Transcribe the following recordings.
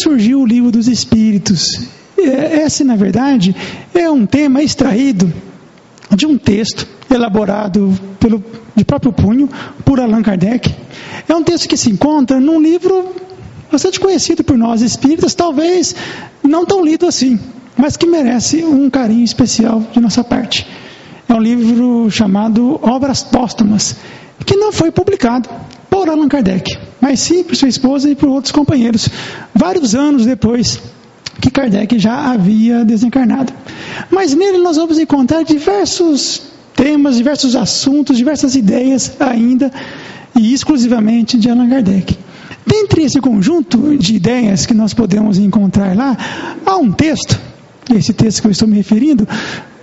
surgiu o livro dos Espíritos? Esse, na verdade, é um tema extraído de um texto elaborado pelo, de próprio punho por Allan Kardec. É um texto que se encontra num livro bastante conhecido por nós espíritas, talvez não tão lido assim, mas que merece um carinho especial de nossa parte. É um livro chamado Obras Póstumas, que não foi publicado por Allan Kardec, mas sim por sua esposa e por outros companheiros, vários anos depois que Kardec já havia desencarnado. Mas nele nós vamos encontrar diversos temas, diversos assuntos, diversas ideias ainda e exclusivamente de Allan Kardec. Dentre esse conjunto de ideias que nós podemos encontrar lá, há um texto, esse texto que eu estou me referindo,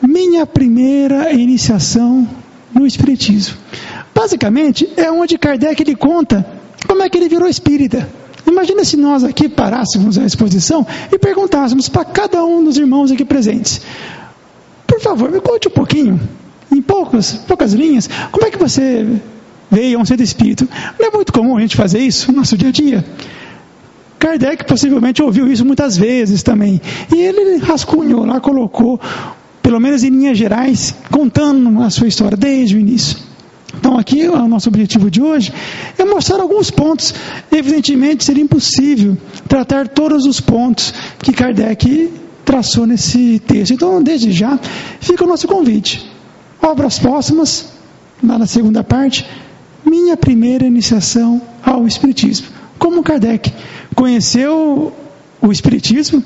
Minha Primeira Iniciação no Espiritismo. Basicamente, é onde Kardec ele conta como é que ele virou espírita. Imagina se nós aqui parássemos a exposição e perguntássemos para cada um dos irmãos aqui presentes: por favor, me conte um pouquinho, em poucas, poucas linhas, como é que você veio a um ser espírito? Não é muito comum a gente fazer isso no nosso dia a dia. Kardec possivelmente ouviu isso muitas vezes também. E ele rascunhou lá, colocou, pelo menos em linhas gerais, contando a sua história desde o início. Então, aqui, o nosso objetivo de hoje é mostrar alguns pontos. Evidentemente, seria impossível tratar todos os pontos que Kardec traçou nesse texto. Então, desde já, fica o nosso convite. Obras póstumas, lá na segunda parte, minha primeira iniciação ao Espiritismo. Como Kardec conheceu o Espiritismo,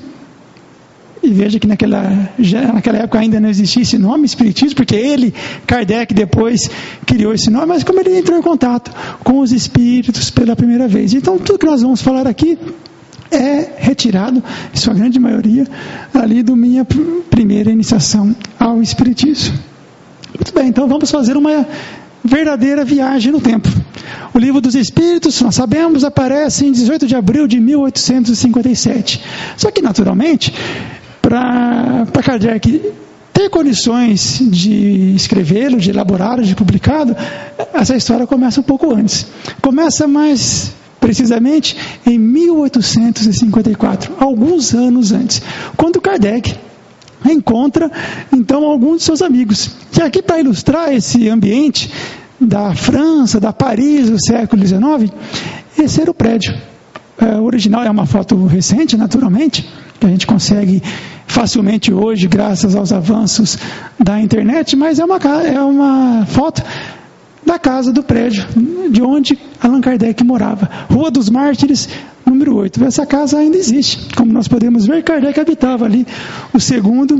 e veja que naquela, naquela época ainda não existia esse nome, Espiritismo, porque ele, Kardec, depois criou esse nome, mas como ele entrou em contato com os espíritos pela primeira vez. Então, tudo que nós vamos falar aqui é retirado, em sua grande maioria, ali do minha primeira iniciação ao Espiritismo. Muito bem, então vamos fazer uma verdadeira viagem no tempo. O livro dos Espíritos, nós sabemos, aparece em 18 de abril de 1857. Só que, naturalmente, para Kardec ter condições de escrevê-lo, de elaborá-lo, de publicá-lo, essa história começa um pouco antes. Começa mais precisamente em 1854, alguns anos antes, quando Kardec encontra então alguns de seus amigos. E aqui para ilustrar esse ambiente da França, da Paris do século XIX, esse era o prédio. É, original é uma foto recente, naturalmente, que a gente consegue facilmente hoje, graças aos avanços da internet, mas é uma, é uma foto da casa do prédio, de onde Allan Kardec morava. Rua dos Mártires, número 8. Essa casa ainda existe. Como nós podemos ver, Kardec habitava ali o segundo,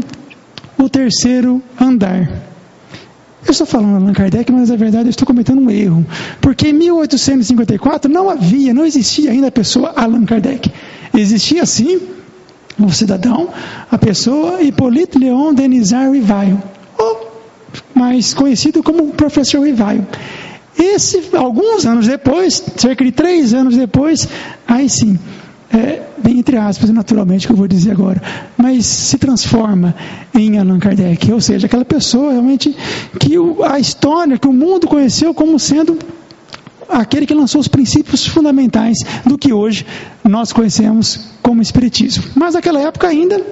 o terceiro andar. Eu estou falando Allan Kardec, mas na verdade eu estou cometendo um erro. Porque em 1854 não havia, não existia ainda a pessoa Allan Kardec. Existia sim o cidadão, a pessoa Hipólito Leon Denizar Rivaio, ou mais conhecido como professor Rivaio. Esse, alguns anos depois, cerca de três anos depois, aí sim, é, bem entre aspas, naturalmente, que eu vou dizer agora, mas se transforma em Allan Kardec, ou seja, aquela pessoa realmente que o, a história, que o mundo conheceu como sendo aquele que lançou os princípios fundamentais do que hoje nós conhecemos como Espiritismo. Mas naquela época ainda,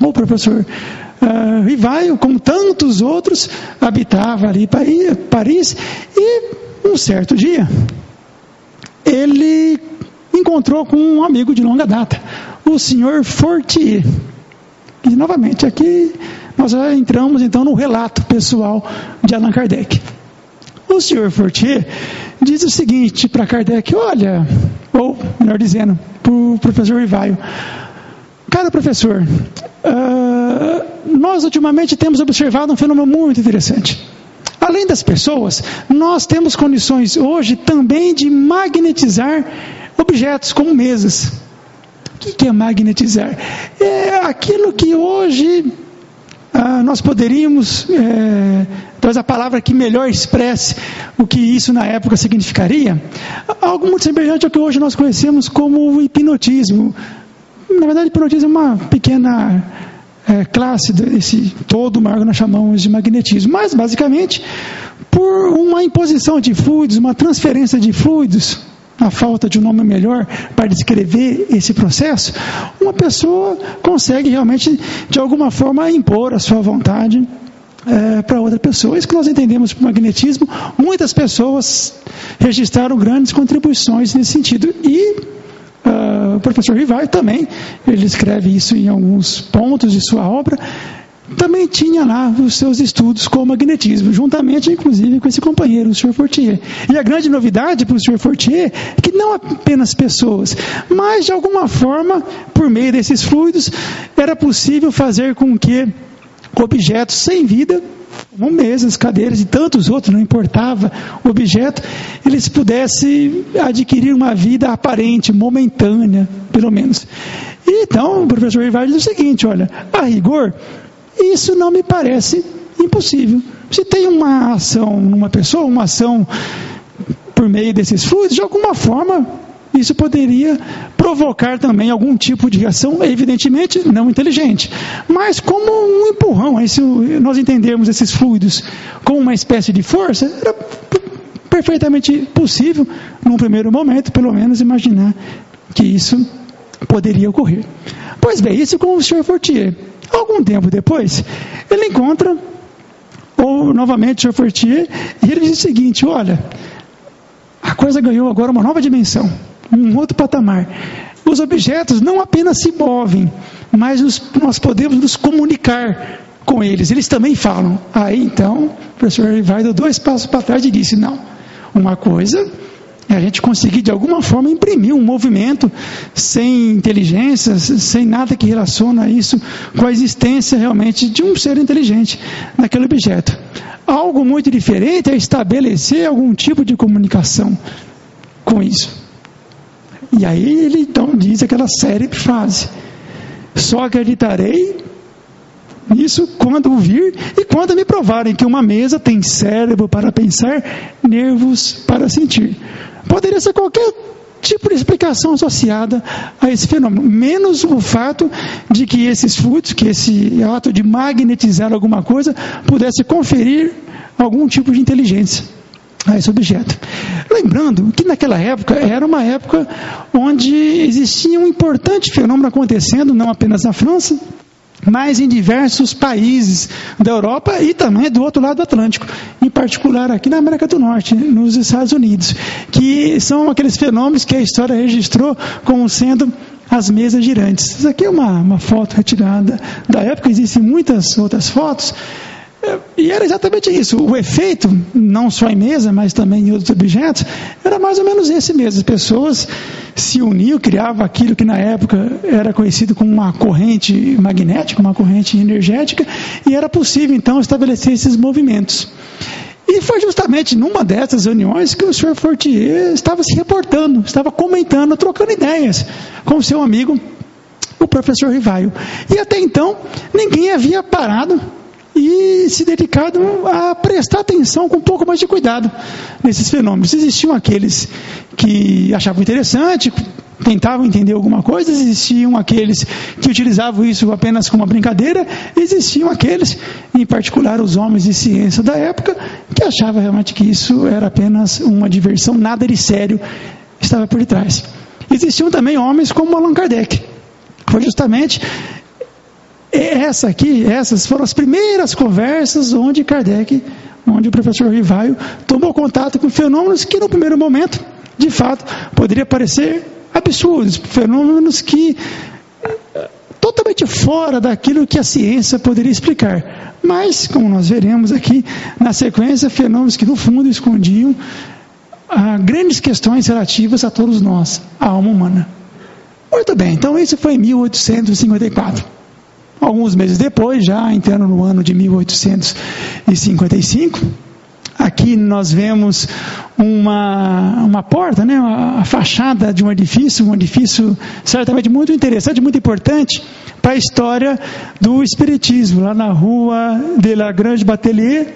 o professor uh, Rivaio, como tantos outros, habitava ali em Paris e um certo dia ele encontrou com um amigo de longa data, o senhor Fortier. E novamente aqui nós já entramos então no relato pessoal de Allan Kardec. O senhor Fortier diz o seguinte para Kardec: olha, ou melhor dizendo, para o professor Rivaio: Cara professor, uh, nós ultimamente temos observado um fenômeno muito interessante. Além das pessoas, nós temos condições hoje também de magnetizar objetos como mesas. O que é magnetizar? É aquilo que hoje ah, nós poderíamos, é, talvez a palavra que melhor expresse o que isso na época significaria, algo muito semelhante ao que hoje nós conhecemos como o hipnotismo. Na verdade, hipnotismo é uma pequena é, classe desse todo maior que nós chamamos de magnetismo, mas basicamente por uma imposição de fluidos, uma transferência de fluidos a falta de um nome melhor para descrever esse processo, uma pessoa consegue realmente, de alguma forma, impor a sua vontade é, para outra pessoa. Isso que nós entendemos por magnetismo, muitas pessoas registraram grandes contribuições nesse sentido. E uh, o professor Rivar também, ele escreve isso em alguns pontos de sua obra, também tinha lá os seus estudos com magnetismo, juntamente inclusive com esse companheiro, o Sr. Fortier. E a grande novidade para o Sr. Fortier é que não apenas pessoas, mas de alguma forma, por meio desses fluidos, era possível fazer com que objetos sem vida, como mesas, cadeiras e tantos outros, não importava o objeto, eles pudessem adquirir uma vida aparente, momentânea, pelo menos. E então o professor Ivar diz o seguinte: olha, a rigor, isso não me parece impossível. Se tem uma ação numa pessoa, uma ação por meio desses fluidos, de alguma forma isso poderia provocar também algum tipo de reação, evidentemente não inteligente, mas como um empurrão. Aí, se nós entendermos esses fluidos como uma espécie de força, era perfeitamente possível, num primeiro momento, pelo menos, imaginar que isso poderia ocorrer. Pois bem, isso com o Sr. Fortier. Algum tempo depois, ele encontra ou novamente o Sr. Fortier e ele diz o seguinte: olha, a coisa ganhou agora uma nova dimensão um outro patamar. Os objetos não apenas se movem, mas nós podemos nos comunicar com eles. Eles também falam. Aí então, o professor vai dar dois passos para trás e disse: não, uma coisa a gente conseguir de alguma forma imprimir um movimento sem inteligência, sem nada que relaciona isso com a existência realmente de um ser inteligente naquele objeto. Algo muito diferente é estabelecer algum tipo de comunicação com isso. E aí ele então diz aquela célebre frase: Só acreditarei nisso quando vir e quando me provarem que uma mesa tem cérebro para pensar, nervos para sentir. Poderia ser qualquer tipo de explicação associada a esse fenômeno, menos o fato de que esses fluidos, que esse ato de magnetizar alguma coisa, pudesse conferir algum tipo de inteligência a esse objeto. Lembrando que naquela época era uma época onde existia um importante fenômeno acontecendo, não apenas na França, mas em diversos países da Europa e também do outro lado do Atlântico, em particular aqui na América do Norte, nos Estados Unidos, que são aqueles fenômenos que a história registrou como sendo as mesas girantes. Isso aqui é uma, uma foto retirada da época, existem muitas outras fotos e era exatamente isso. O efeito, não só em mesa, mas também em outros objetos, era mais ou menos esse mesmo. As pessoas se uniam, criavam aquilo que na época era conhecido como uma corrente magnética, uma corrente energética, e era possível então estabelecer esses movimentos. E foi justamente numa dessas reuniões que o senhor Fortier estava se reportando, estava comentando, trocando ideias com o seu amigo, o professor Rivaio. E até então, ninguém havia parado e se dedicado a prestar atenção com um pouco mais de cuidado nesses fenômenos. Existiam aqueles que achavam interessante, tentavam entender alguma coisa, existiam aqueles que utilizavam isso apenas como uma brincadeira, existiam aqueles, em particular os homens de ciência da época, que achavam realmente que isso era apenas uma diversão, nada de sério estava por detrás. Existiam também homens como Allan Kardec. Foi justamente essa aqui, essas foram as primeiras conversas onde Kardec, onde o professor Rivaio tomou contato com fenômenos que no primeiro momento, de fato, poderia parecer absurdos, fenômenos que totalmente fora daquilo que a ciência poderia explicar. Mas, como nós veremos aqui na sequência, fenômenos que no fundo escondiam ah, grandes questões relativas a todos nós, a alma humana. Muito bem, então isso foi em 1854. Alguns meses depois, já entrando no ano de 1855, aqui nós vemos uma, uma porta, né, a fachada de um edifício, um edifício certamente muito interessante, muito importante para a história do Espiritismo, lá na rua de la Grande Batelier,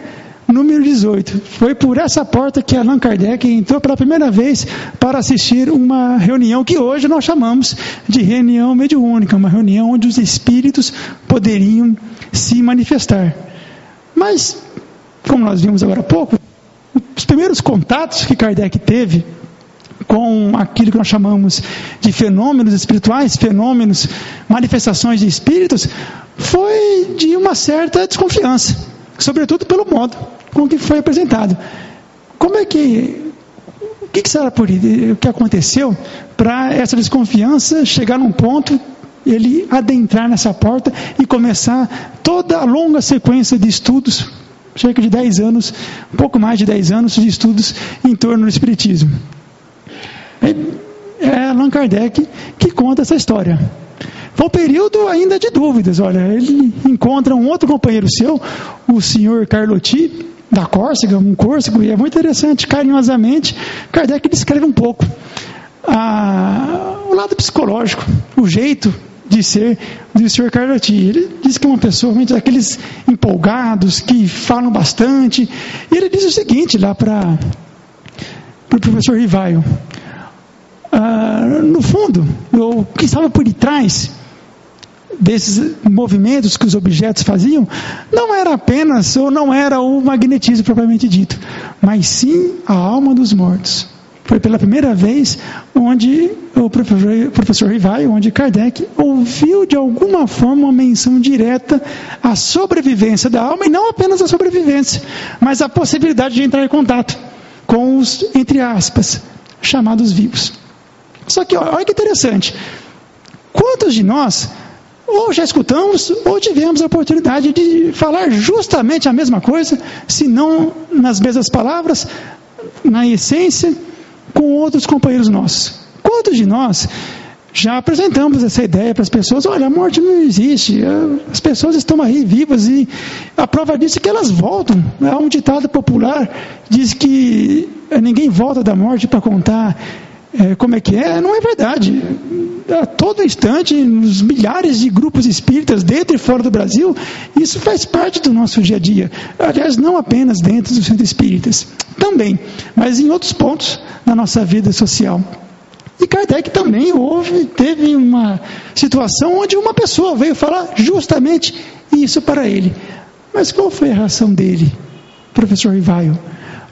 número 18. Foi por essa porta que Allan Kardec entrou pela primeira vez para assistir uma reunião que hoje nós chamamos de reunião mediúnica, uma reunião onde os espíritos poderiam se manifestar. Mas, como nós vimos agora há pouco, os primeiros contatos que Kardec teve com aquilo que nós chamamos de fenômenos espirituais, fenômenos, manifestações de espíritos, foi de uma certa desconfiança, sobretudo pelo modo com que foi apresentado. Como é que o que, será por o que aconteceu para essa desconfiança chegar num ponto ele adentrar nessa porta e começar toda a longa sequência de estudos, cerca de 10 anos, um pouco mais de 10 anos de estudos em torno do Espiritismo. É Allan Kardec que conta essa história. Foi um período ainda de dúvidas. Olha, ele encontra um outro companheiro seu, o senhor Carlotti, da Córcega, um córcego, e é muito interessante, carinhosamente, Kardec descreve um pouco a, o lado psicológico, o jeito de ser do Sr. Carlotti. Ele diz que é uma pessoa daqueles empolgados, que falam bastante. E ele diz o seguinte lá para o pro professor Rivaio. Ah, no fundo, o que estava por detrás desses movimentos que os objetos faziam não era apenas ou não era o magnetismo propriamente dito, mas sim a alma dos mortos. Foi pela primeira vez onde o professor, professor Rivai, onde Kardec ouviu de alguma forma uma menção direta à sobrevivência da alma, e não apenas a sobrevivência, mas a possibilidade de entrar em contato com os, entre aspas, chamados vivos. Só que olha que interessante. Quantos de nós ou já escutamos, ou tivemos a oportunidade de falar justamente a mesma coisa, se não nas mesmas palavras, na essência, com outros companheiros nossos. Quantos de nós já apresentamos essa ideia para as pessoas? Olha, a morte não existe, as pessoas estão aí vivas e a prova disso é que elas voltam. Há um ditado popular diz que ninguém volta da morte para contar é, como é que é? Não é verdade. A todo instante, nos milhares de grupos espíritas dentro e fora do Brasil, isso faz parte do nosso dia a dia. Aliás, não apenas dentro dos centros espíritas, também, mas em outros pontos da nossa vida social. E Kardec também houve, teve uma situação onde uma pessoa veio falar justamente isso para ele. Mas qual foi a reação dele, professor Rivaio?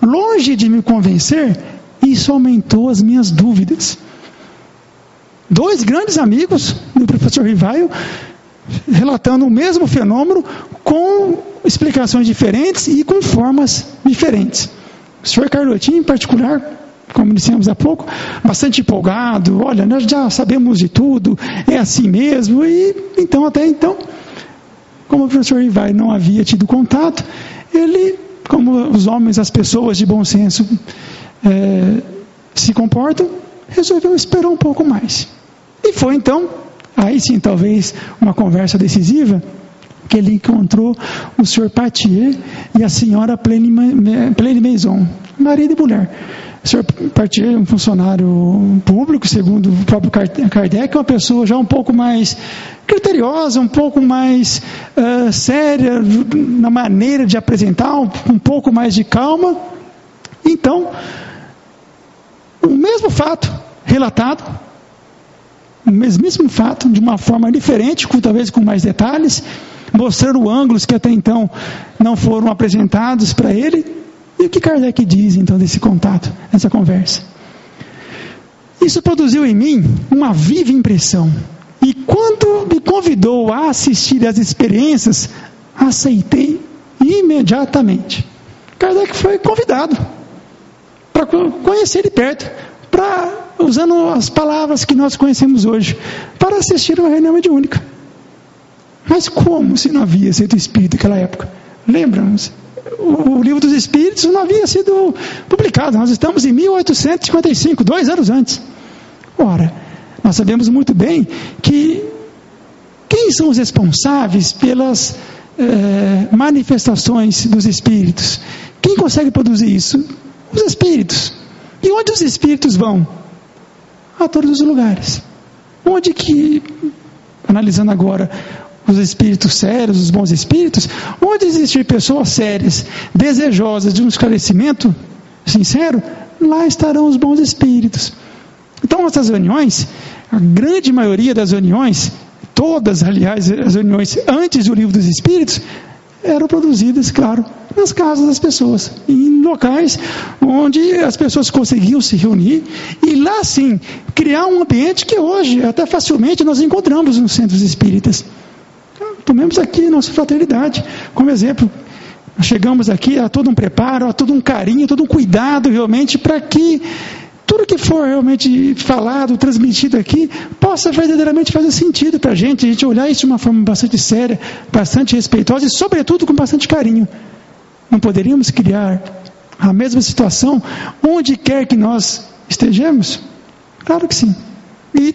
Longe de me convencer, isso aumentou as minhas dúvidas. Dois grandes amigos do professor Rivaio relatando o mesmo fenômeno com explicações diferentes e com formas diferentes. O senhor Carlotinho, em particular, como dissemos há pouco, bastante empolgado, olha, nós já sabemos de tudo, é assim mesmo, e então, até então, como o professor Rivai não havia tido contato, ele, como os homens, as pessoas de bom senso é, se comportam, resolveu esperar um pouco mais. E foi então, aí sim talvez uma conversa decisiva, que ele encontrou o senhor Patier e a senhora Plene Maison, marido e mulher. O senhor Patier é um funcionário público, segundo o próprio Kardec, uma pessoa já um pouco mais criteriosa, um pouco mais uh, séria na maneira de apresentar, um, um pouco mais de calma. Então, o mesmo fato relatado, o mesmíssimo fato, de uma forma diferente, talvez com mais detalhes, mostrando ângulos que até então não foram apresentados para ele. E o que Kardec diz então desse contato, dessa conversa? Isso produziu em mim uma viva impressão. E quando me convidou a assistir às experiências, aceitei imediatamente. Kardec foi convidado para conhecer de perto, para usando as palavras que nós conhecemos hoje, para assistir uma reunião mediúnica. Mas como se não havia sido espírito naquela época? Lembramos? O livro dos Espíritos não havia sido publicado. Nós estamos em 1855, dois anos antes. Ora, nós sabemos muito bem que quem são os responsáveis pelas eh, manifestações dos Espíritos? Quem consegue produzir isso? Os espíritos. E onde os espíritos vão? A todos os lugares. Onde que, analisando agora os espíritos sérios, os bons espíritos, onde existir pessoas sérias, desejosas de um esclarecimento sincero, lá estarão os bons espíritos. Então, essas reuniões, a grande maioria das reuniões, todas, aliás, as reuniões antes do livro dos espíritos, eram produzidas, claro, nas casas das pessoas, em locais onde as pessoas conseguiam se reunir e lá sim criar um ambiente que hoje até facilmente nós encontramos nos centros espíritas. Tomemos aqui nossa fraternidade como exemplo. chegamos aqui a todo um preparo, a todo um carinho, todo um cuidado realmente para que tudo que for realmente falado, transmitido aqui, possa verdadeiramente fazer sentido para a gente, a gente olhar isso de uma forma bastante séria, bastante respeitosa e, sobretudo, com bastante carinho. Não poderíamos criar a mesma situação onde quer que nós estejamos? Claro que sim. E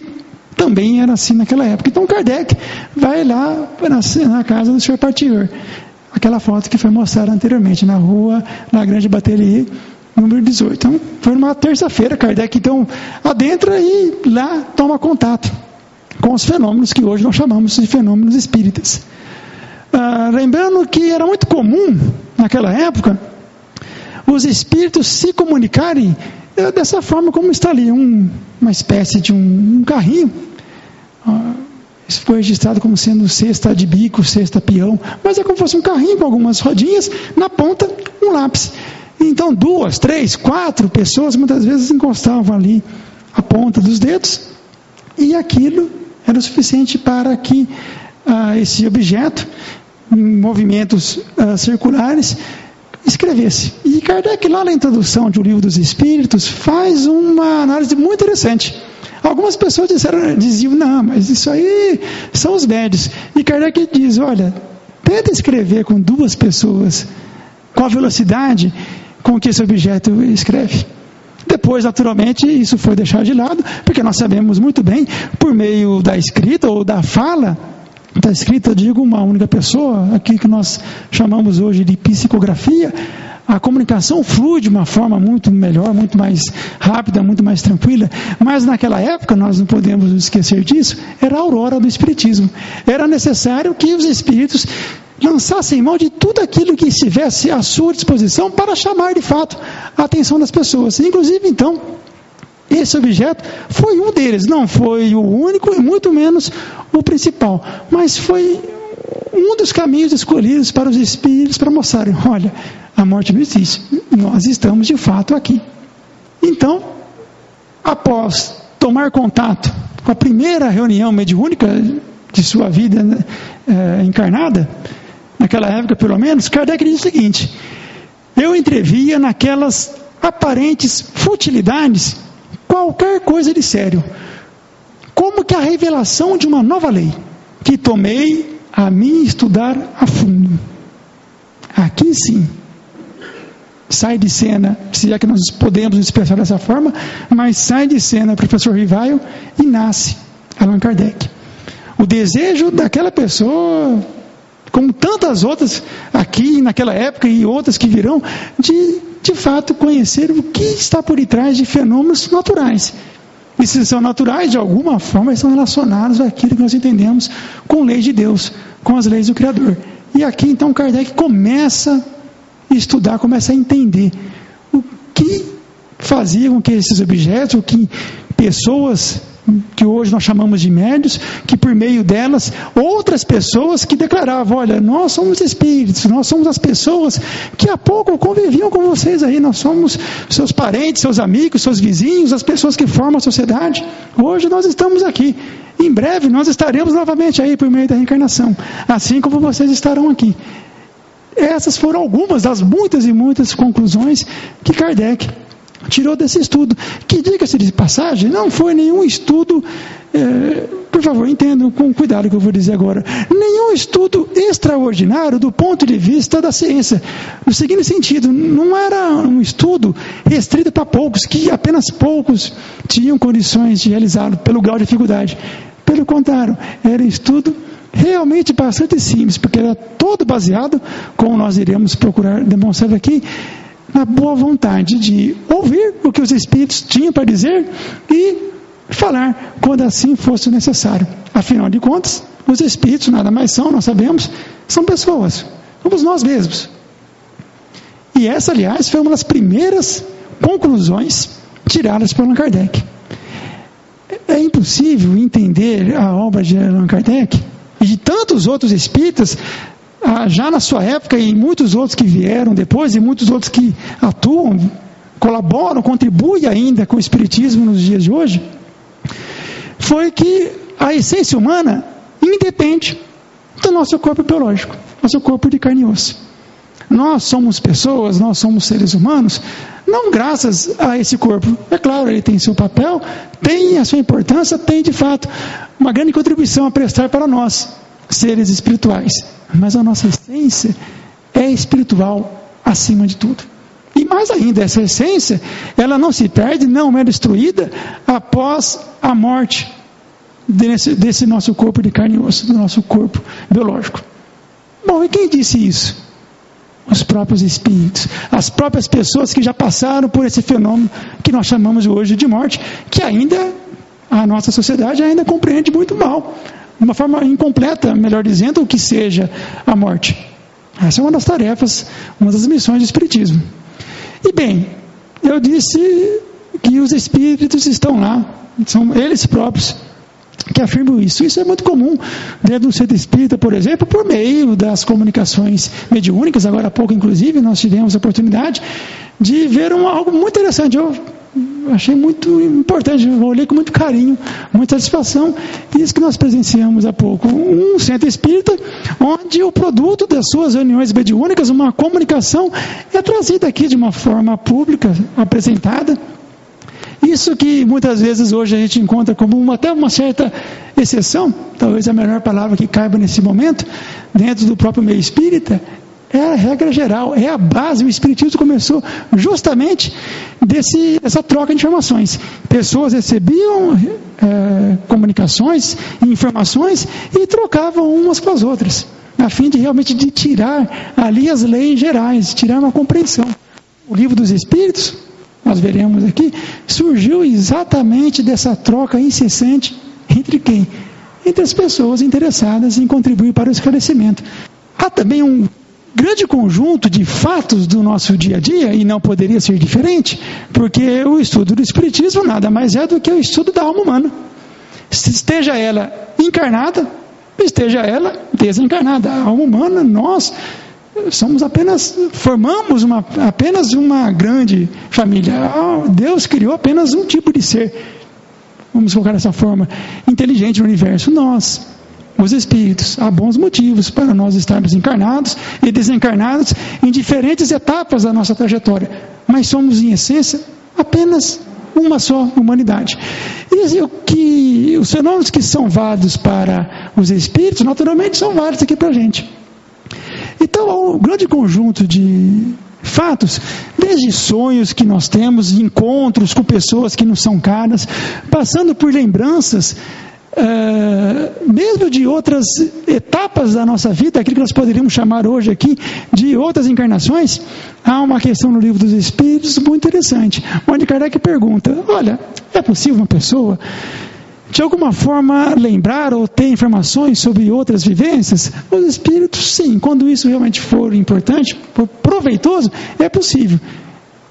também era assim naquela época. Então Kardec vai lá na, casa do Sr. Partior. Aquela foto que foi mostrada anteriormente, na rua, na Grande Bateria, número 18. Então, foi numa terça-feira, Kardec então adentra e lá toma contato com os fenômenos que hoje nós chamamos de fenômenos espíritas. Ah, lembrando que era muito comum, naquela época, os espíritos se comunicarem eh, dessa forma como está ali, um, uma espécie de um, um carrinho. Ah, isso foi registrado como sendo cesta de bico, cesta peão, mas é como se fosse um carrinho com algumas rodinhas, na ponta um lápis. Então, duas, três, quatro pessoas muitas vezes encostavam ali a ponta dos dedos e aquilo era o suficiente para que ah, esse objeto, em movimentos ah, circulares, escrevesse. E Kardec, lá na introdução de O Livro dos Espíritos, faz uma análise muito interessante. Algumas pessoas disseram, diziam, não, mas isso aí são os médios. E Kardec diz: olha, tenta escrever com duas pessoas, com a velocidade com que esse objeto escreve. Depois, naturalmente, isso foi deixado de lado, porque nós sabemos muito bem, por meio da escrita ou da fala, da escrita, digo, uma única pessoa, aqui que nós chamamos hoje de psicografia, a comunicação flui de uma forma muito melhor, muito mais rápida, muito mais tranquila. Mas naquela época, nós não podemos esquecer disso, era a aurora do Espiritismo. Era necessário que os espíritos lançassem mão de tudo aquilo que estivesse à sua disposição para chamar de fato a atenção das pessoas. Inclusive, então, esse objeto foi um deles, não foi o único e muito menos o principal, mas foi um dos caminhos escolhidos para os espíritos para mostrarem: olha, a morte não existe, nós estamos de fato aqui. Então, após tomar contato com a primeira reunião mediúnica de sua vida é, encarnada, naquela época pelo menos, Kardec diz o seguinte: eu entrevia naquelas aparentes futilidades qualquer coisa de sério, como que a revelação de uma nova lei, que tomei a mim estudar a fundo. Aqui sim, sai de cena, se é que nós podemos expressar dessa forma, mas sai de cena professor Rivaio e nasce Allan Kardec. O desejo daquela pessoa como tantas outras aqui naquela época e outras que virão, de de fato conhecer o que está por detrás de fenômenos naturais. E se são naturais, de alguma forma, estão relacionados àquilo que nós entendemos com leis de Deus, com as leis do Criador. E aqui então Kardec começa a estudar, começa a entender o que fazia com que esses objetos, o que pessoas que hoje nós chamamos de médios, que por meio delas, outras pessoas que declaravam: olha, nós somos espíritos, nós somos as pessoas que há pouco conviviam com vocês aí, nós somos seus parentes, seus amigos, seus vizinhos, as pessoas que formam a sociedade. Hoje nós estamos aqui. Em breve nós estaremos novamente aí por meio da reencarnação, assim como vocês estarão aqui. Essas foram algumas das muitas e muitas conclusões que Kardec tirou desse estudo, que diga-se de passagem, não foi nenhum estudo, é, por favor, entendam com cuidado o que eu vou dizer agora, nenhum estudo extraordinário do ponto de vista da ciência. No seguinte sentido, não era um estudo restrito para poucos, que apenas poucos tinham condições de realizá-lo pelo grau de dificuldade. Pelo contrário, era um estudo realmente bastante simples, porque era todo baseado, como nós iremos procurar demonstrar aqui, na boa vontade de ouvir o que os Espíritos tinham para dizer e falar quando assim fosse necessário. Afinal de contas, os Espíritos nada mais são, nós sabemos, são pessoas, somos nós mesmos. E essa, aliás, foi uma das primeiras conclusões tiradas por Allan Kardec. É impossível entender a obra de Allan Kardec e de tantos outros espíritas já na sua época e muitos outros que vieram depois e muitos outros que atuam, colaboram, contribuem ainda com o Espiritismo nos dias de hoje, foi que a essência humana independe do nosso corpo biológico, nosso corpo de carne e osso. Nós somos pessoas, nós somos seres humanos, não graças a esse corpo. É claro, ele tem seu papel, tem a sua importância, tem de fato uma grande contribuição a prestar para nós, seres espirituais. Mas a nossa essência é espiritual acima de tudo. E mais ainda, essa essência, ela não se perde, não é destruída após a morte desse, desse nosso corpo de carne e osso, do nosso corpo biológico. Bom, e quem disse isso? os próprios espíritos, as próprias pessoas que já passaram por esse fenômeno que nós chamamos hoje de morte, que ainda a nossa sociedade ainda compreende muito mal, uma forma incompleta, melhor dizendo, o que seja a morte. Essa é uma das tarefas, uma das missões do Espiritismo. E bem, eu disse que os espíritos estão lá, são eles próprios que afirmam isso. Isso é muito comum dentro do centro espírita, por exemplo, por meio das comunicações mediúnicas. Agora há pouco, inclusive, nós tivemos a oportunidade de ver um, algo muito interessante. Eu achei muito importante, olhei com muito carinho, muita satisfação. Isso que nós presenciamos há pouco. Um centro espírita onde o produto das suas reuniões mediúnicas, uma comunicação, é trazida aqui de uma forma pública, apresentada isso que muitas vezes hoje a gente encontra como uma, até uma certa exceção, talvez a melhor palavra que caiba nesse momento, dentro do próprio meio espírita, é a regra geral, é a base. O Espiritismo começou justamente desse, dessa troca de informações. Pessoas recebiam é, comunicações informações e trocavam umas com as outras, a fim de realmente de tirar ali as leis gerais, tirar uma compreensão. O livro dos Espíritos nós veremos aqui, surgiu exatamente dessa troca incessante entre quem? Entre as pessoas interessadas em contribuir para o esclarecimento. Há também um grande conjunto de fatos do nosso dia a dia, e não poderia ser diferente, porque o estudo do Espiritismo nada mais é do que o estudo da alma humana. Esteja ela encarnada, esteja ela desencarnada. A alma humana, nós somos apenas, formamos uma, apenas uma grande família. Deus criou apenas um tipo de ser, vamos colocar dessa forma, inteligente no universo. Nós, os espíritos, há bons motivos para nós estarmos encarnados e desencarnados em diferentes etapas da nossa trajetória, mas somos, em essência, apenas uma só humanidade. E o que, os fenômenos que são válidos para os espíritos, naturalmente, são válidos aqui para a gente. Então, há um grande conjunto de fatos, desde sonhos que nós temos, encontros com pessoas que nos são caras, passando por lembranças, uh, mesmo de outras etapas da nossa vida, aquilo que nós poderíamos chamar hoje aqui de outras encarnações, há uma questão no livro dos Espíritos muito interessante, onde Kardec pergunta: olha, é possível uma pessoa de alguma forma lembrar ou ter informações sobre outras vivências? Os espíritos, sim, quando isso realmente for importante, for proveitoso, é possível.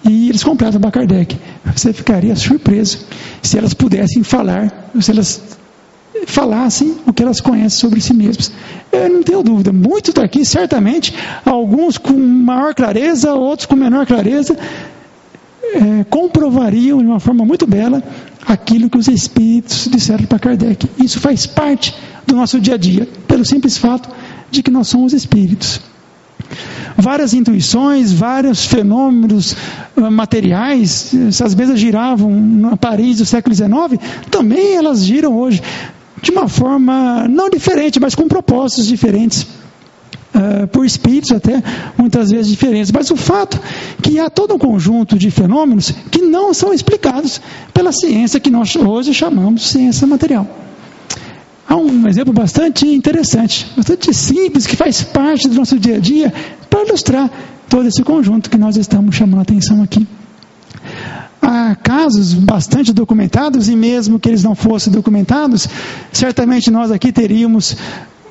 E eles completam para Kardec. Você ficaria surpreso se elas pudessem falar, se elas falassem o que elas conhecem sobre si mesmas. Eu não tenho dúvida, muitos daqui, certamente, alguns com maior clareza, outros com menor clareza, é, comprovariam de uma forma muito bela aquilo que os espíritos disseram para Kardec. Isso faz parte do nosso dia a dia, pelo simples fato de que nós somos espíritos. Várias intuições, vários fenômenos uh, materiais, essas mesas giravam no Paris do século XIX, também elas giram hoje, de uma forma não diferente, mas com propósitos diferentes uh, por espíritos até muitas vezes diferentes. Mas o fato que há todo um conjunto de fenômenos que não são explicados pela ciência que nós hoje chamamos ciência material. Há um exemplo bastante interessante, bastante simples, que faz parte do nosso dia a dia, para ilustrar todo esse conjunto que nós estamos chamando a atenção aqui. Há casos bastante documentados, e mesmo que eles não fossem documentados, certamente nós aqui teríamos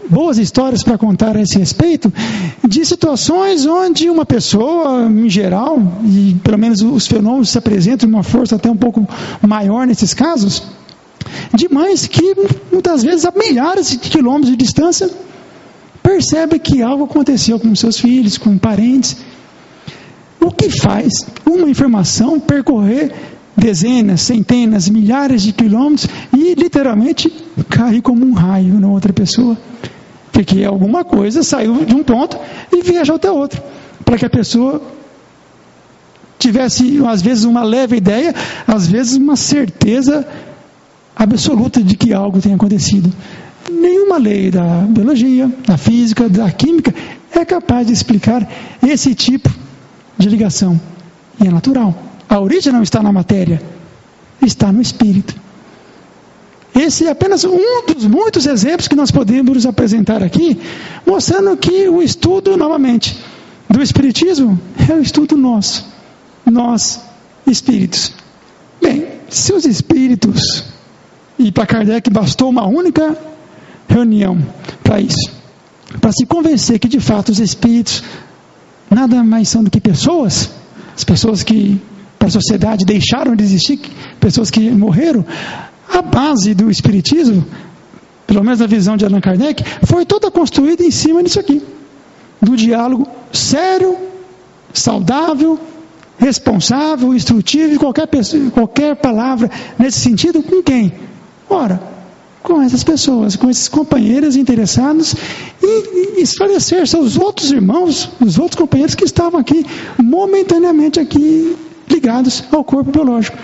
boas histórias para contar a esse respeito, de situações onde uma pessoa, em geral, e pelo menos os fenômenos se apresentam uma força até um pouco maior nesses casos, de mães que muitas vezes a milhares de quilômetros de distância percebe que algo aconteceu com seus filhos, com parentes. O que faz uma informação percorrer dezenas, centenas, milhares de quilômetros e literalmente cair como um raio na outra pessoa? Porque alguma coisa saiu de um ponto e viajou até outro, para que a pessoa tivesse, às vezes, uma leve ideia, às vezes, uma certeza absoluta de que algo tem acontecido. Nenhuma lei da biologia, da física, da química é capaz de explicar esse tipo de ligação. E é natural. A origem não está na matéria, está no espírito. Esse é apenas um dos muitos exemplos que nós podemos apresentar aqui, mostrando que o estudo, novamente, do Espiritismo é o estudo nosso. Nós, espíritos. Bem, se os espíritos, e para Kardec bastou uma única reunião para isso, para se convencer que de fato os espíritos nada mais são do que pessoas, as pessoas que para a sociedade deixaram de existir, pessoas que morreram, a base do espiritismo, pelo menos na visão de Allan Kardec, foi toda construída em cima disso aqui, do diálogo sério, saudável, responsável, instrutivo, qualquer, pessoa, qualquer palavra nesse sentido, com quem? Ora, com essas pessoas, com esses companheiros interessados e esclarecer seus outros irmãos, os outros companheiros que estavam aqui, momentaneamente aqui ligados ao corpo biológico.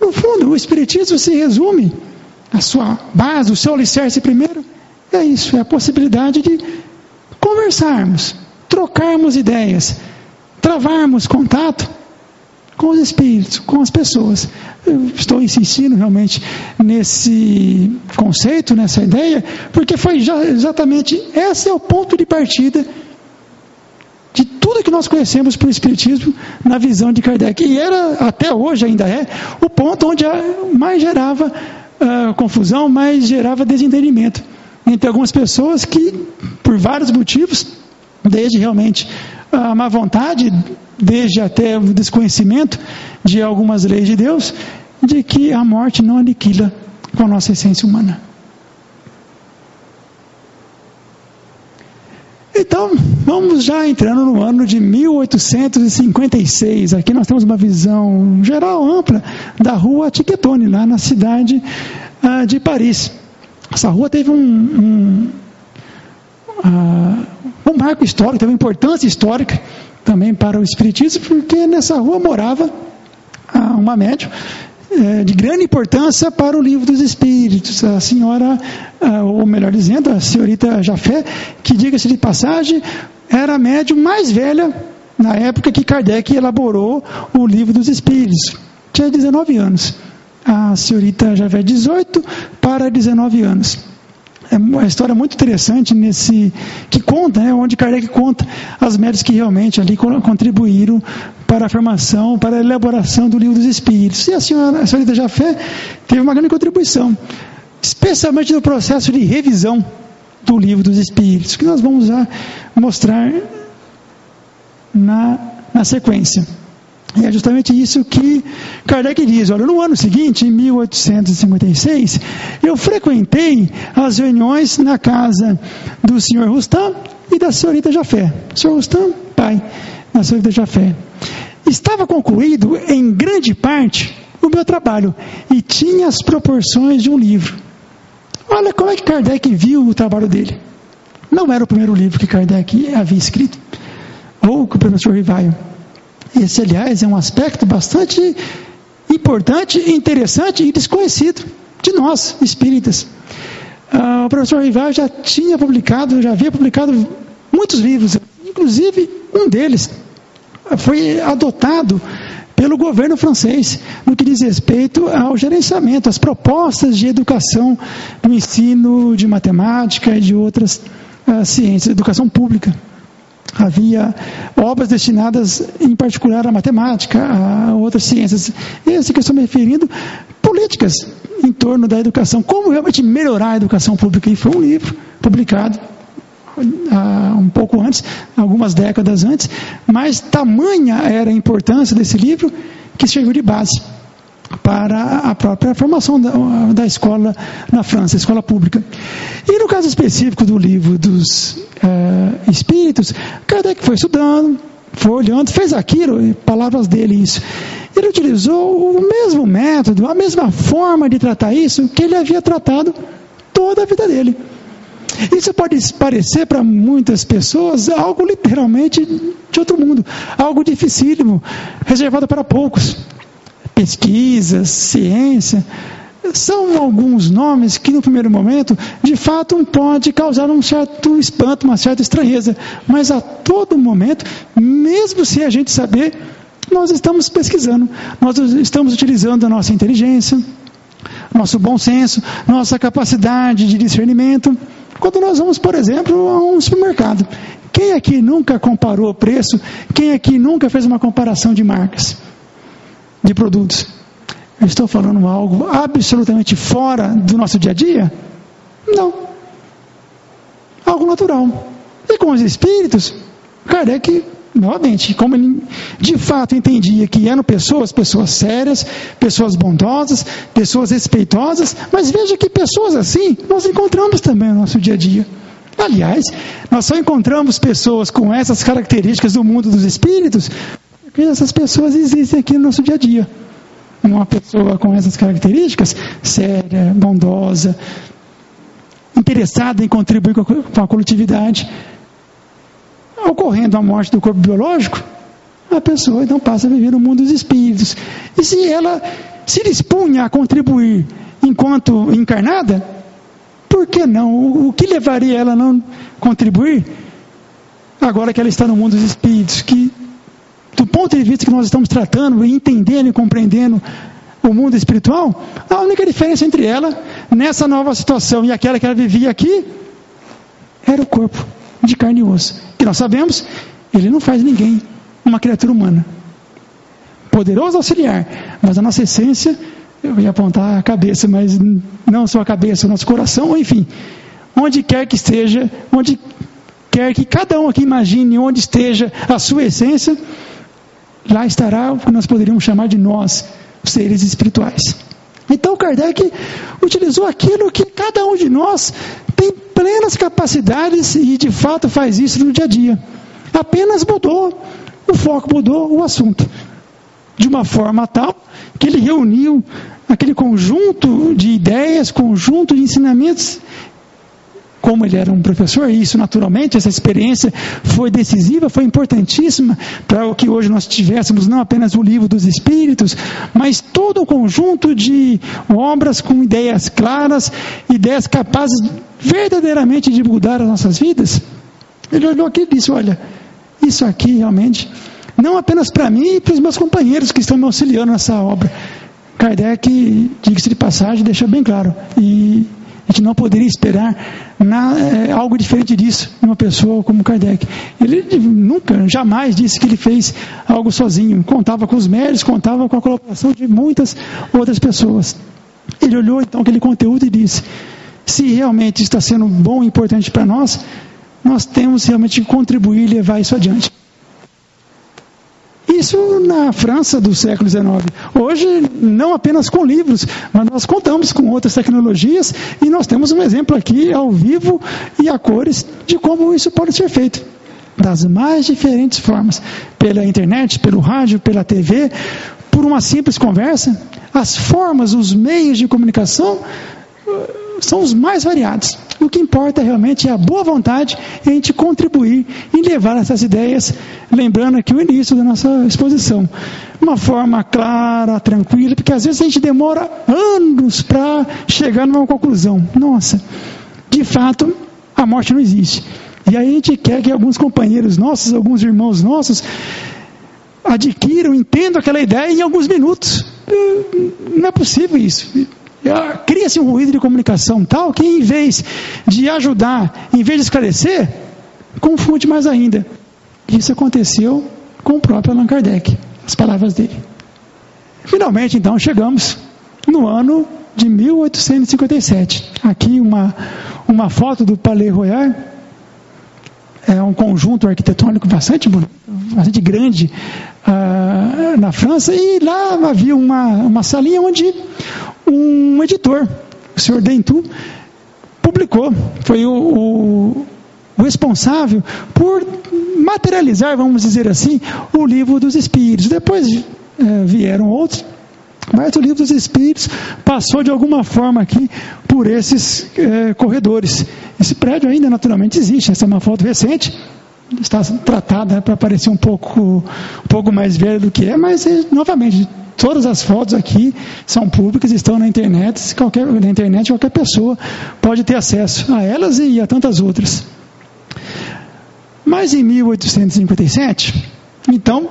No fundo, o Espiritismo se resume, a sua base, o seu alicerce primeiro, é isso, é a possibilidade de conversarmos, trocarmos ideias, travarmos contato com os espíritos, com as pessoas. Eu estou insistindo realmente nesse conceito, nessa ideia, porque foi exatamente esse é o ponto de partida de tudo que nós conhecemos para o Espiritismo na visão de Kardec. E era, até hoje ainda é, o ponto onde mais gerava uh, confusão, mais gerava desentendimento entre algumas pessoas que, por vários motivos, desde realmente a má vontade, desde até o desconhecimento de algumas leis de Deus, de que a morte não aniquila com a nossa essência humana. Então, vamos já entrando no ano de 1856. Aqui nós temos uma visão geral, ampla, da rua Tiquetone, lá na cidade uh, de Paris. Essa rua teve um, um, uh, um marco histórico, teve uma importância histórica também para o Espiritismo, porque nessa rua morava uh, uma médium é, de grande importância para o livro dos Espíritos. A senhora, ou melhor dizendo, a senhorita Jafé, que diga-se de passagem, era a médium mais velha na época que Kardec elaborou o livro dos Espíritos. Tinha 19 anos. A senhorita Jafé, 18 para 19 anos. É uma história muito interessante nesse que conta, né, onde Kardec conta as médias que realmente ali contribuíram para a formação, para a elaboração do livro dos Espíritos. E a senhora, a senhorita Jafé teve uma grande contribuição, especialmente no processo de revisão do livro dos Espíritos, que nós vamos mostrar na, na sequência. É justamente isso que Kardec diz. Olha, no ano seguinte, em 1856, eu frequentei as reuniões na casa do senhor Rustam e da senhorita Jafé. Senhor Rustam, pai da senhorita Jafé. Estava concluído, em grande parte, o meu trabalho e tinha as proporções de um livro. Olha como é que Kardec viu o trabalho dele. Não era o primeiro livro que Kardec havia escrito, ou que o professor Rivaio esse, aliás, é um aspecto bastante importante, interessante e desconhecido de nós, espíritas. Ah, o professor Rival já tinha publicado, já havia publicado muitos livros, inclusive um deles foi adotado pelo governo francês no que diz respeito ao gerenciamento, às propostas de educação do ensino de matemática e de outras uh, ciências, educação pública havia obras destinadas, em particular, à matemática, a outras ciências. Esse que eu estou me referindo, políticas em torno da educação, como realmente melhorar a educação pública. E foi um livro publicado uh, um pouco antes, algumas décadas antes, mas tamanha era a importância desse livro que serviu de base para a própria formação da, da escola na França, escola pública. E no caso específico do livro dos uh, Espíritos, Kardec foi estudando, foi olhando, fez aquilo, palavras dele isso. Ele utilizou o mesmo método, a mesma forma de tratar isso que ele havia tratado toda a vida dele. Isso pode parecer para muitas pessoas algo literalmente de outro mundo, algo dificílimo, reservado para poucos. Pesquisa, ciência, são alguns nomes que no primeiro momento, de fato, pode causar um certo espanto, uma certa estranheza, mas a todo momento, mesmo se a gente saber, nós estamos pesquisando, nós estamos utilizando a nossa inteligência, nosso bom senso, nossa capacidade de discernimento. Quando nós vamos, por exemplo, a um supermercado, quem aqui nunca comparou o preço? Quem aqui nunca fez uma comparação de marcas, de produtos? Eu estou falando algo absolutamente fora do nosso dia a dia? Não. Algo natural. E com os espíritos, Kardec, novamente, como ele de fato entendia que eram pessoas, pessoas sérias, pessoas bondosas, pessoas respeitosas, mas veja que pessoas assim nós encontramos também no nosso dia a dia. Aliás, nós só encontramos pessoas com essas características do mundo dos espíritos, porque essas pessoas existem aqui no nosso dia a dia uma pessoa com essas características, séria, bondosa, interessada em contribuir com a coletividade, ocorrendo a morte do corpo biológico, a pessoa então passa a viver no mundo dos espíritos. E se ela se dispunha a contribuir enquanto encarnada, por que não? O que levaria ela a não contribuir agora que ela está no mundo dos espíritos, que ponto de vista que nós estamos tratando, entendendo e compreendendo o mundo espiritual, a única diferença entre ela, nessa nova situação e aquela que ela vivia aqui, era o corpo de carne e osso. Que nós sabemos, ele não faz ninguém uma criatura humana. Poderoso auxiliar, mas a nossa essência, eu ia apontar a cabeça, mas não só a cabeça, o nosso coração, enfim, onde quer que esteja, onde quer que cada um aqui imagine onde esteja a sua essência, lá estará o que nós poderíamos chamar de nós, seres espirituais. Então Kardec utilizou aquilo que cada um de nós tem plenas capacidades e de fato faz isso no dia a dia. Apenas mudou, o foco mudou o assunto. De uma forma tal que ele reuniu aquele conjunto de ideias, conjunto de ensinamentos como ele era um professor, e isso naturalmente, essa experiência foi decisiva, foi importantíssima para o que hoje nós tivéssemos não apenas o livro dos Espíritos, mas todo o conjunto de obras com ideias claras, ideias capazes verdadeiramente de mudar as nossas vidas. Ele olhou aqui e disse: Olha, isso aqui realmente, não apenas para mim e para os meus companheiros que estão me auxiliando nessa obra. Kardec, diga-se de passagem, deixou bem claro. E a gente não poderia esperar na, é, algo diferente disso uma pessoa como Kardec. Ele nunca, jamais disse que ele fez algo sozinho. Contava com os médicos, contava com a colaboração de muitas outras pessoas. Ele olhou então aquele conteúdo e disse: se realmente está sendo bom e importante para nós, nós temos realmente que contribuir e levar isso adiante. Isso na França do século XIX. Hoje, não apenas com livros, mas nós contamos com outras tecnologias e nós temos um exemplo aqui ao vivo e a cores de como isso pode ser feito. Das mais diferentes formas. Pela internet, pelo rádio, pela TV, por uma simples conversa. As formas, os meios de comunicação são os mais variados. O que importa realmente é a boa vontade e a gente contribuir em levar essas ideias, lembrando aqui o início da nossa exposição. Uma forma clara, tranquila, porque às vezes a gente demora anos para chegar numa conclusão. Nossa, de fato, a morte não existe. E aí a gente quer que alguns companheiros nossos, alguns irmãos nossos, adquiram, entendam aquela ideia em alguns minutos. Não é possível isso. Cria-se um ruído de comunicação tal que, em vez de ajudar, em vez de esclarecer, confunde mais ainda. Isso aconteceu com o próprio Allan Kardec, as palavras dele. Finalmente, então, chegamos no ano de 1857. Aqui uma, uma foto do Palais Royal. É um conjunto arquitetônico bastante, bastante grande. Ah, na, França e lá havia uma, uma salinha onde um editor, o senhor Dentu, publicou, foi o, o, o responsável por materializar, vamos dizer assim, o livro dos Espíritos. Depois é, vieram outros, mas o livro dos Espíritos passou de alguma forma aqui por esses é, corredores. Esse prédio ainda naturalmente existe, essa é uma foto recente, está tratada para parecer um pouco, um pouco mais velha do que é, mas é, novamente todas as fotos aqui são públicas, estão na internet, qualquer, na internet qualquer pessoa pode ter acesso a elas e a tantas outras. Mas em 1857, então,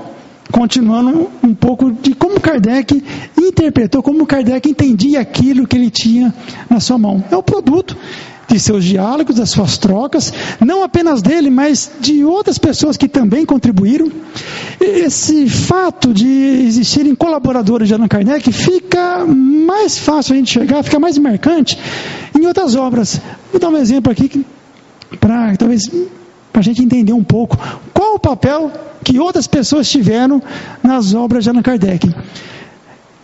continuando um pouco de como Kardec interpretou, como Kardec entendia aquilo que ele tinha na sua mão. É o produto de seus diálogos, das suas trocas, não apenas dele, mas de outras pessoas que também contribuíram. Esse fato de existirem colaboradores de Allan Kardec fica mais fácil a gente chegar, fica mais marcante em outras obras. Vou dar um exemplo aqui para talvez para a gente entender um pouco qual o papel que outras pessoas tiveram nas obras de Allan Kardec.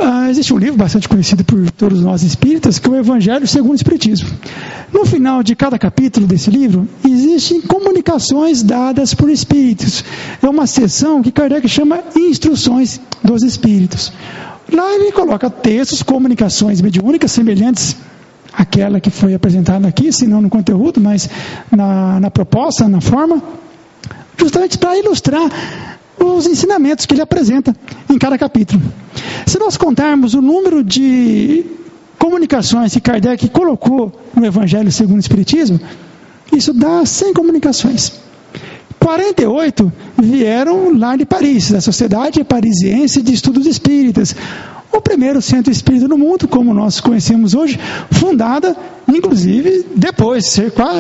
Ah, existe um livro bastante conhecido por todos nós espíritas, que é o Evangelho segundo o Espiritismo. No final de cada capítulo desse livro, existem comunicações dadas por espíritos. É uma seção que Kardec chama Instruções dos Espíritos. Lá ele coloca textos, comunicações mediúnicas semelhantes àquela que foi apresentada aqui, se não no conteúdo, mas na, na proposta, na forma, justamente para ilustrar os ensinamentos que ele apresenta em cada capítulo. Se nós contarmos o número de comunicações que Kardec colocou no Evangelho segundo o Espiritismo, isso dá 100 comunicações. 48 vieram lá de Paris, da Sociedade Parisiense de Estudos Espíritas, o primeiro centro espírita no mundo, como nós conhecemos hoje, fundada, inclusive, depois,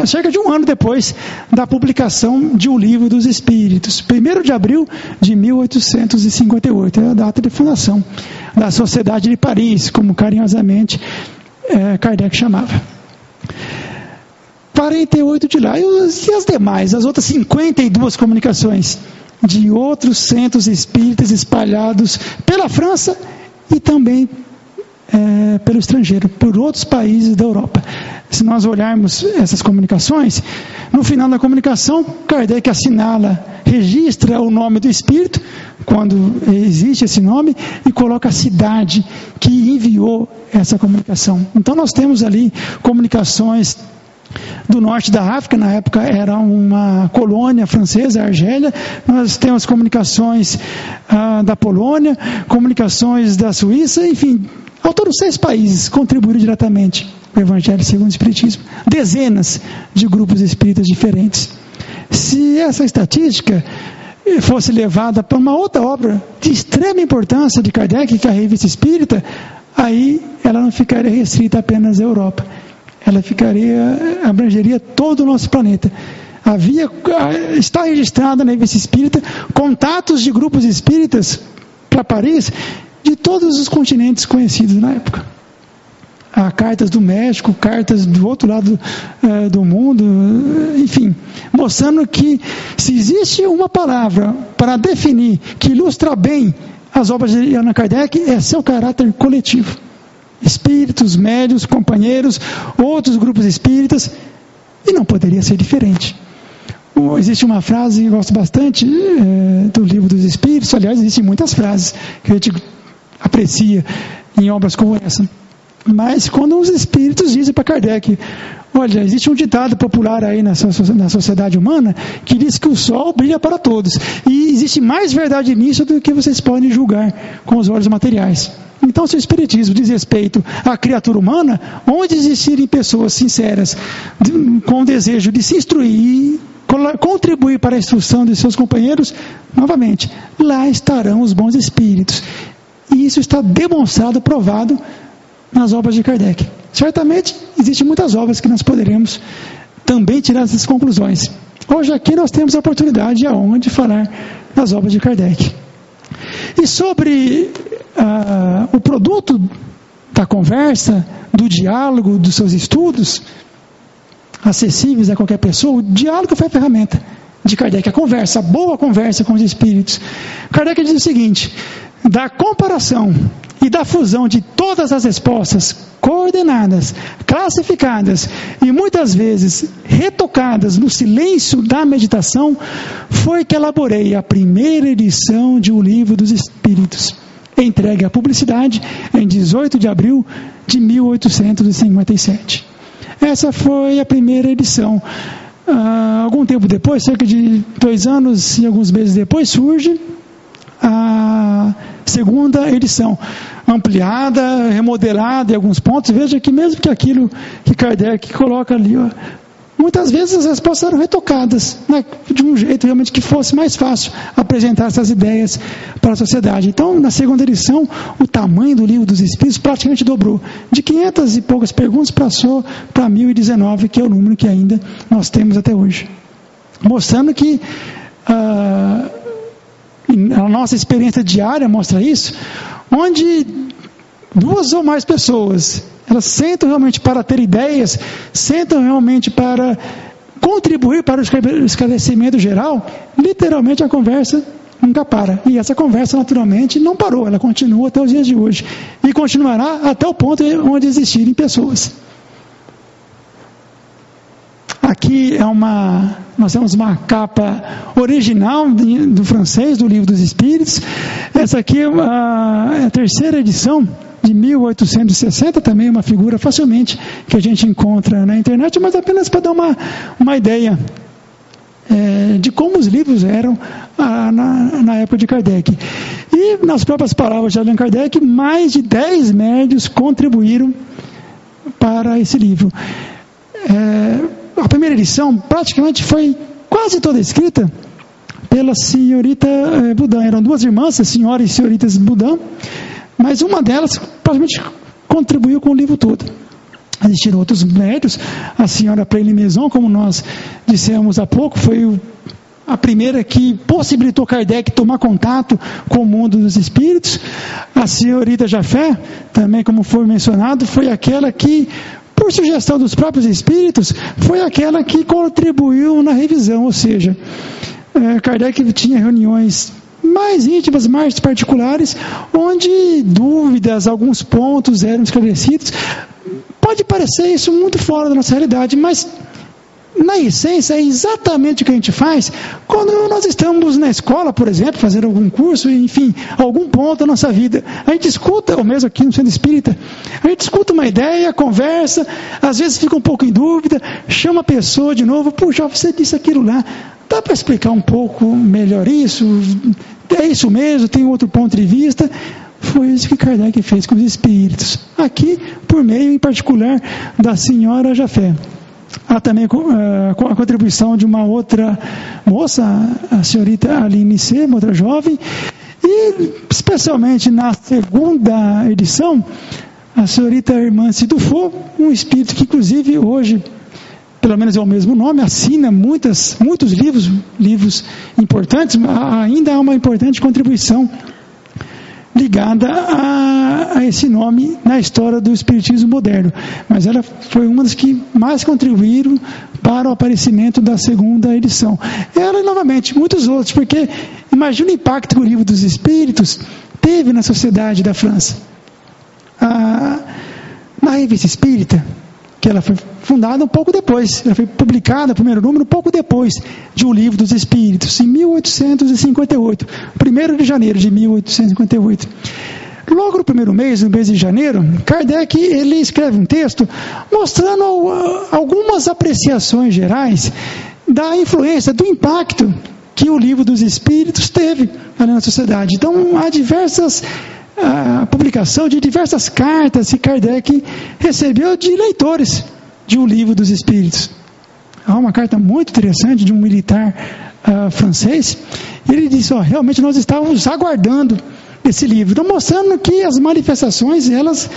cerca de um ano depois da publicação de um livro dos Espíritos, 1 de abril de 1858, é a data de fundação da Sociedade de Paris, como carinhosamente é, Kardec chamava. 48 de lá, e as demais, as outras 52 comunicações de outros centros espíritas espalhados pela França e também é, pelo estrangeiro, por outros países da Europa. Se nós olharmos essas comunicações, no final da comunicação, Kardec assinala, registra o nome do espírito, quando existe esse nome, e coloca a cidade que enviou essa comunicação. Então nós temos ali comunicações do norte da África, na época era uma colônia francesa, a Argélia. Nós temos comunicações ah, da Polônia, comunicações da Suíça, enfim, ao todo seis países contribuíram diretamente para o Evangelho segundo o Espiritismo. Dezenas de grupos espíritas diferentes. Se essa estatística fosse levada para uma outra obra de extrema importância de Kardec, que é a Revista Espírita, aí ela não ficaria restrita apenas à Europa ela ficaria, abrangeria todo o nosso planeta. Havia, está registrada na revista espírita contatos de grupos espíritas para Paris de todos os continentes conhecidos na época. Há cartas do México, cartas do outro lado uh, do mundo, enfim, mostrando que se existe uma palavra para definir que ilustra bem as obras de Allan Kardec, é seu caráter coletivo espíritos, médios, companheiros, outros grupos espíritas, e não poderia ser diferente. Existe uma frase que gosto bastante é, do livro dos Espíritos, aliás, existem muitas frases que a gente aprecia em obras como essa. Mas quando os Espíritos dizem para Kardec, olha, existe um ditado popular aí na, na sociedade humana que diz que o sol brilha para todos. E existe mais verdade nisso do que vocês podem julgar com os olhos materiais. Então, se o Espiritismo diz respeito à criatura humana, onde existirem pessoas sinceras, com o desejo de se instruir e contribuir para a instrução de seus companheiros, novamente, lá estarão os bons espíritos. E isso está demonstrado, provado nas obras de Kardec. Certamente, existem muitas obras que nós poderemos também tirar essas conclusões. Hoje aqui nós temos a oportunidade e a honra de falar das obras de Kardec. E sobre ah, o produto da conversa, do diálogo, dos seus estudos, acessíveis a qualquer pessoa, o diálogo foi a ferramenta de Kardec, a conversa, a boa conversa com os espíritos. Kardec diz o seguinte: da comparação e da fusão de todas as respostas coordenadas, classificadas e muitas vezes retocadas no silêncio da meditação, foi que elaborei a primeira edição de O Livro dos Espíritos, entregue à publicidade em 18 de abril de 1857. Essa foi a primeira edição. Uh, algum tempo depois, cerca de dois anos e alguns meses depois, surge a segunda edição, ampliada, remodelada em alguns pontos. Veja que mesmo que aquilo que Kardec coloca ali, ó, muitas vezes as respostas eram retocadas, né, de um jeito realmente que fosse mais fácil apresentar essas ideias para a sociedade. Então, na segunda edição, o tamanho do livro dos Espíritos praticamente dobrou. De 500 e poucas perguntas passou para 1019, que é o número que ainda nós temos até hoje. Mostrando que ah, a nossa experiência diária mostra isso, onde duas ou mais pessoas, elas sentam realmente para ter ideias, sentam realmente para contribuir para o esclarecimento geral, literalmente a conversa nunca para. E essa conversa, naturalmente, não parou, ela continua até os dias de hoje. E continuará até o ponto onde existirem pessoas. Aqui é uma, nós temos uma capa original do francês do Livro dos Espíritos. Essa aqui é a, é a terceira edição de 1860, também uma figura facilmente que a gente encontra na internet, mas apenas para dar uma, uma ideia é, de como os livros eram ah, na, na, época de Kardec. E, nas próprias palavras de Allan Kardec, mais de 10 médios contribuíram para esse livro. É, a primeira edição praticamente foi quase toda escrita pela senhorita eh, Budan. Eram duas irmãs, a senhora e a senhoritas Budan, mas uma delas praticamente contribuiu com o livro todo. Existiram outros médios, a senhora Preline Maison, como nós dissemos há pouco, foi a primeira que possibilitou Kardec tomar contato com o mundo dos espíritos. A senhorita Jafé, também como foi mencionado, foi aquela que por sugestão dos próprios espíritos, foi aquela que contribuiu na revisão, ou seja, é, Kardec tinha reuniões mais íntimas, mais particulares, onde dúvidas, alguns pontos eram esclarecidos. Pode parecer isso muito fora da nossa realidade, mas na essência, é exatamente o que a gente faz quando nós estamos na escola, por exemplo, fazendo algum curso, enfim, algum ponto da nossa vida. A gente escuta, ou mesmo aqui no Centro Espírita, a gente escuta uma ideia, conversa, às vezes fica um pouco em dúvida, chama a pessoa de novo, puxa, você disse aquilo lá, dá para explicar um pouco melhor isso? É isso mesmo? Tem outro ponto de vista? Foi isso que Kardec fez com os espíritos. Aqui, por meio em particular da senhora Jafé. Há também uh, a contribuição de uma outra moça, a senhorita Aline C., uma outra jovem, e especialmente na segunda edição, a senhorita irmã Sidufo, um espírito que inclusive hoje, pelo menos é o mesmo nome, assina muitas, muitos livros, livros importantes, ainda há uma importante contribuição ligada a, a, esse nome na história do Espiritismo moderno. Mas ela foi uma das que mais contribuíram para o aparecimento da segunda edição. Ela, novamente, muitos outros, porque imagina o impacto que o livro dos Espíritos teve na sociedade da França. Ah, na revista espírita, que ela foi fundada um pouco depois, ela foi publicada, o primeiro número, um pouco depois de O Livro dos Espíritos, em 1858, 1 de janeiro de 1858. Logo no primeiro mês, no mês de janeiro, Kardec ele escreve um texto mostrando algumas apreciações gerais da influência, do impacto que o livro dos Espíritos teve na sociedade. Então, há diversas a publicação de diversas cartas que Kardec recebeu de leitores de O Livro dos Espíritos. Há uma carta muito interessante de um militar uh, francês. Ele disse: oh, realmente nós estávamos aguardando esse livro, então, mostrando que as manifestações elas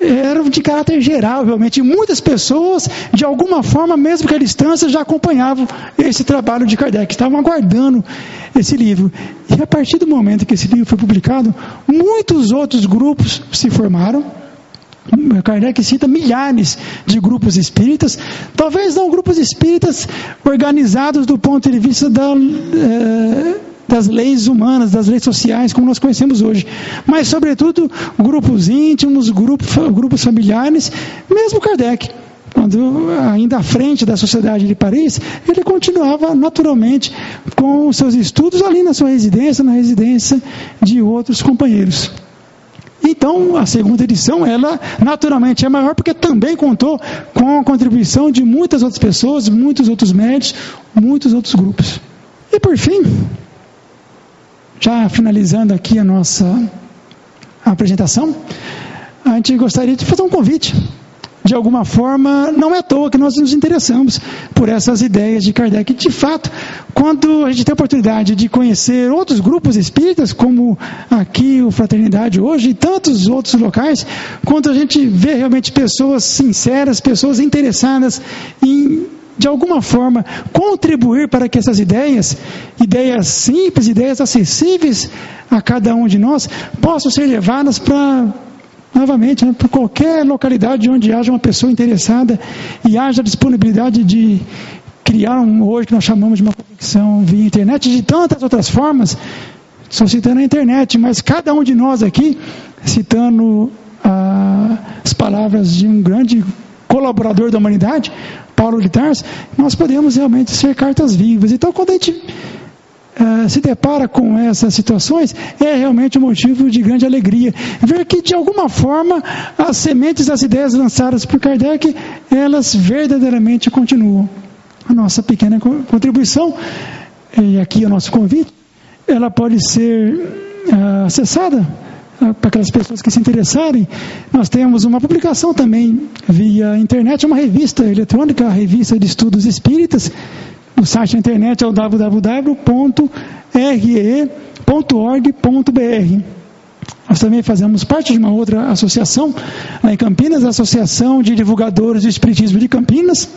eram de caráter geral, realmente. E muitas pessoas, de alguma forma, mesmo que à distância, já acompanhavam esse trabalho de Kardec, estavam aguardando esse livro. E a partir do momento que esse livro foi publicado, muitos outros grupos se formaram. Kardec cita milhares de grupos espíritas, talvez não grupos espíritas organizados do ponto de vista da, eh, das leis humanas, das leis sociais, como nós conhecemos hoje. Mas, sobretudo, grupos íntimos, grupos, grupos familiares, mesmo Kardec quando ainda à frente da Sociedade de Paris, ele continuava naturalmente com os seus estudos ali na sua residência, na residência de outros companheiros. Então, a segunda edição, ela naturalmente é maior porque também contou com a contribuição de muitas outras pessoas, muitos outros médicos, muitos outros grupos. E por fim, já finalizando aqui a nossa apresentação, a gente gostaria de fazer um convite de alguma forma, não é à toa que nós nos interessamos por essas ideias de Kardec. De fato, quando a gente tem a oportunidade de conhecer outros grupos espíritas, como aqui o Fraternidade hoje e tantos outros locais, quando a gente vê realmente pessoas sinceras, pessoas interessadas em de alguma forma contribuir para que essas ideias, ideias simples, ideias acessíveis a cada um de nós, possam ser levadas para novamente, né, para qualquer localidade onde haja uma pessoa interessada e haja disponibilidade de criar um hoje que nós chamamos de uma conexão via internet, de tantas outras formas, estou citando a internet, mas cada um de nós aqui, citando ah, as palavras de um grande colaborador da humanidade, Paulo de Tarso, nós podemos realmente ser cartas vivas. Então, quando a gente uh, se depara com essas situações, é realmente um motivo de grande alegria. Ver que, de alguma forma, as sementes das ideias lançadas por Kardec, elas verdadeiramente continuam. A nossa pequena contribuição, e aqui é o nosso convite, ela pode ser uh, acessada para aquelas pessoas que se interessarem, nós temos uma publicação também via internet, uma revista eletrônica, a revista de estudos espíritas, o site da internet é o www.re.org.br. Nós também fazemos parte de uma outra associação, lá em Campinas, a Associação de Divulgadores do Espiritismo de Campinas.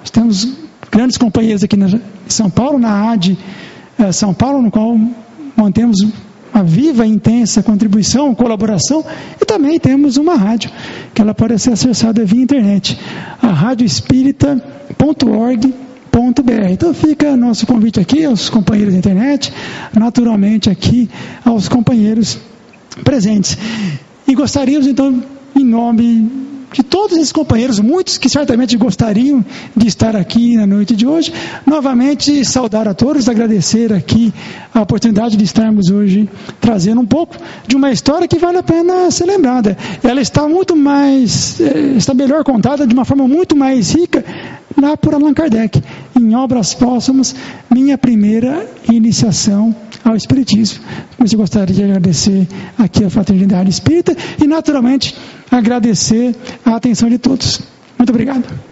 Nós temos grandes companheiros aqui em São Paulo, na AD eh, São Paulo, no qual mantemos uma viva intensa contribuição, colaboração, e também temos uma rádio, que ela pode ser acessada via internet, a radioespírita.org.br então fica nosso convite aqui aos companheiros da internet, naturalmente aqui aos companheiros presentes. E gostaríamos então, em nome de todos esses companheiros, muitos que certamente gostariam de estar aqui na noite de hoje, novamente saudar a todos, agradecer aqui a oportunidade de estarmos hoje trazendo um pouco de uma história que vale a pena ser lembrada. Ela está muito mais, eh, está melhor contada, de uma forma muito mais rica, lá por Allan Kardec, em Obras Póstumas, minha primeira iniciação ao Espiritismo. Mas eu gostaria de agradecer aqui a Fraternidade Espírita e, naturalmente, agradecer a atenção de todos. Muito obrigado.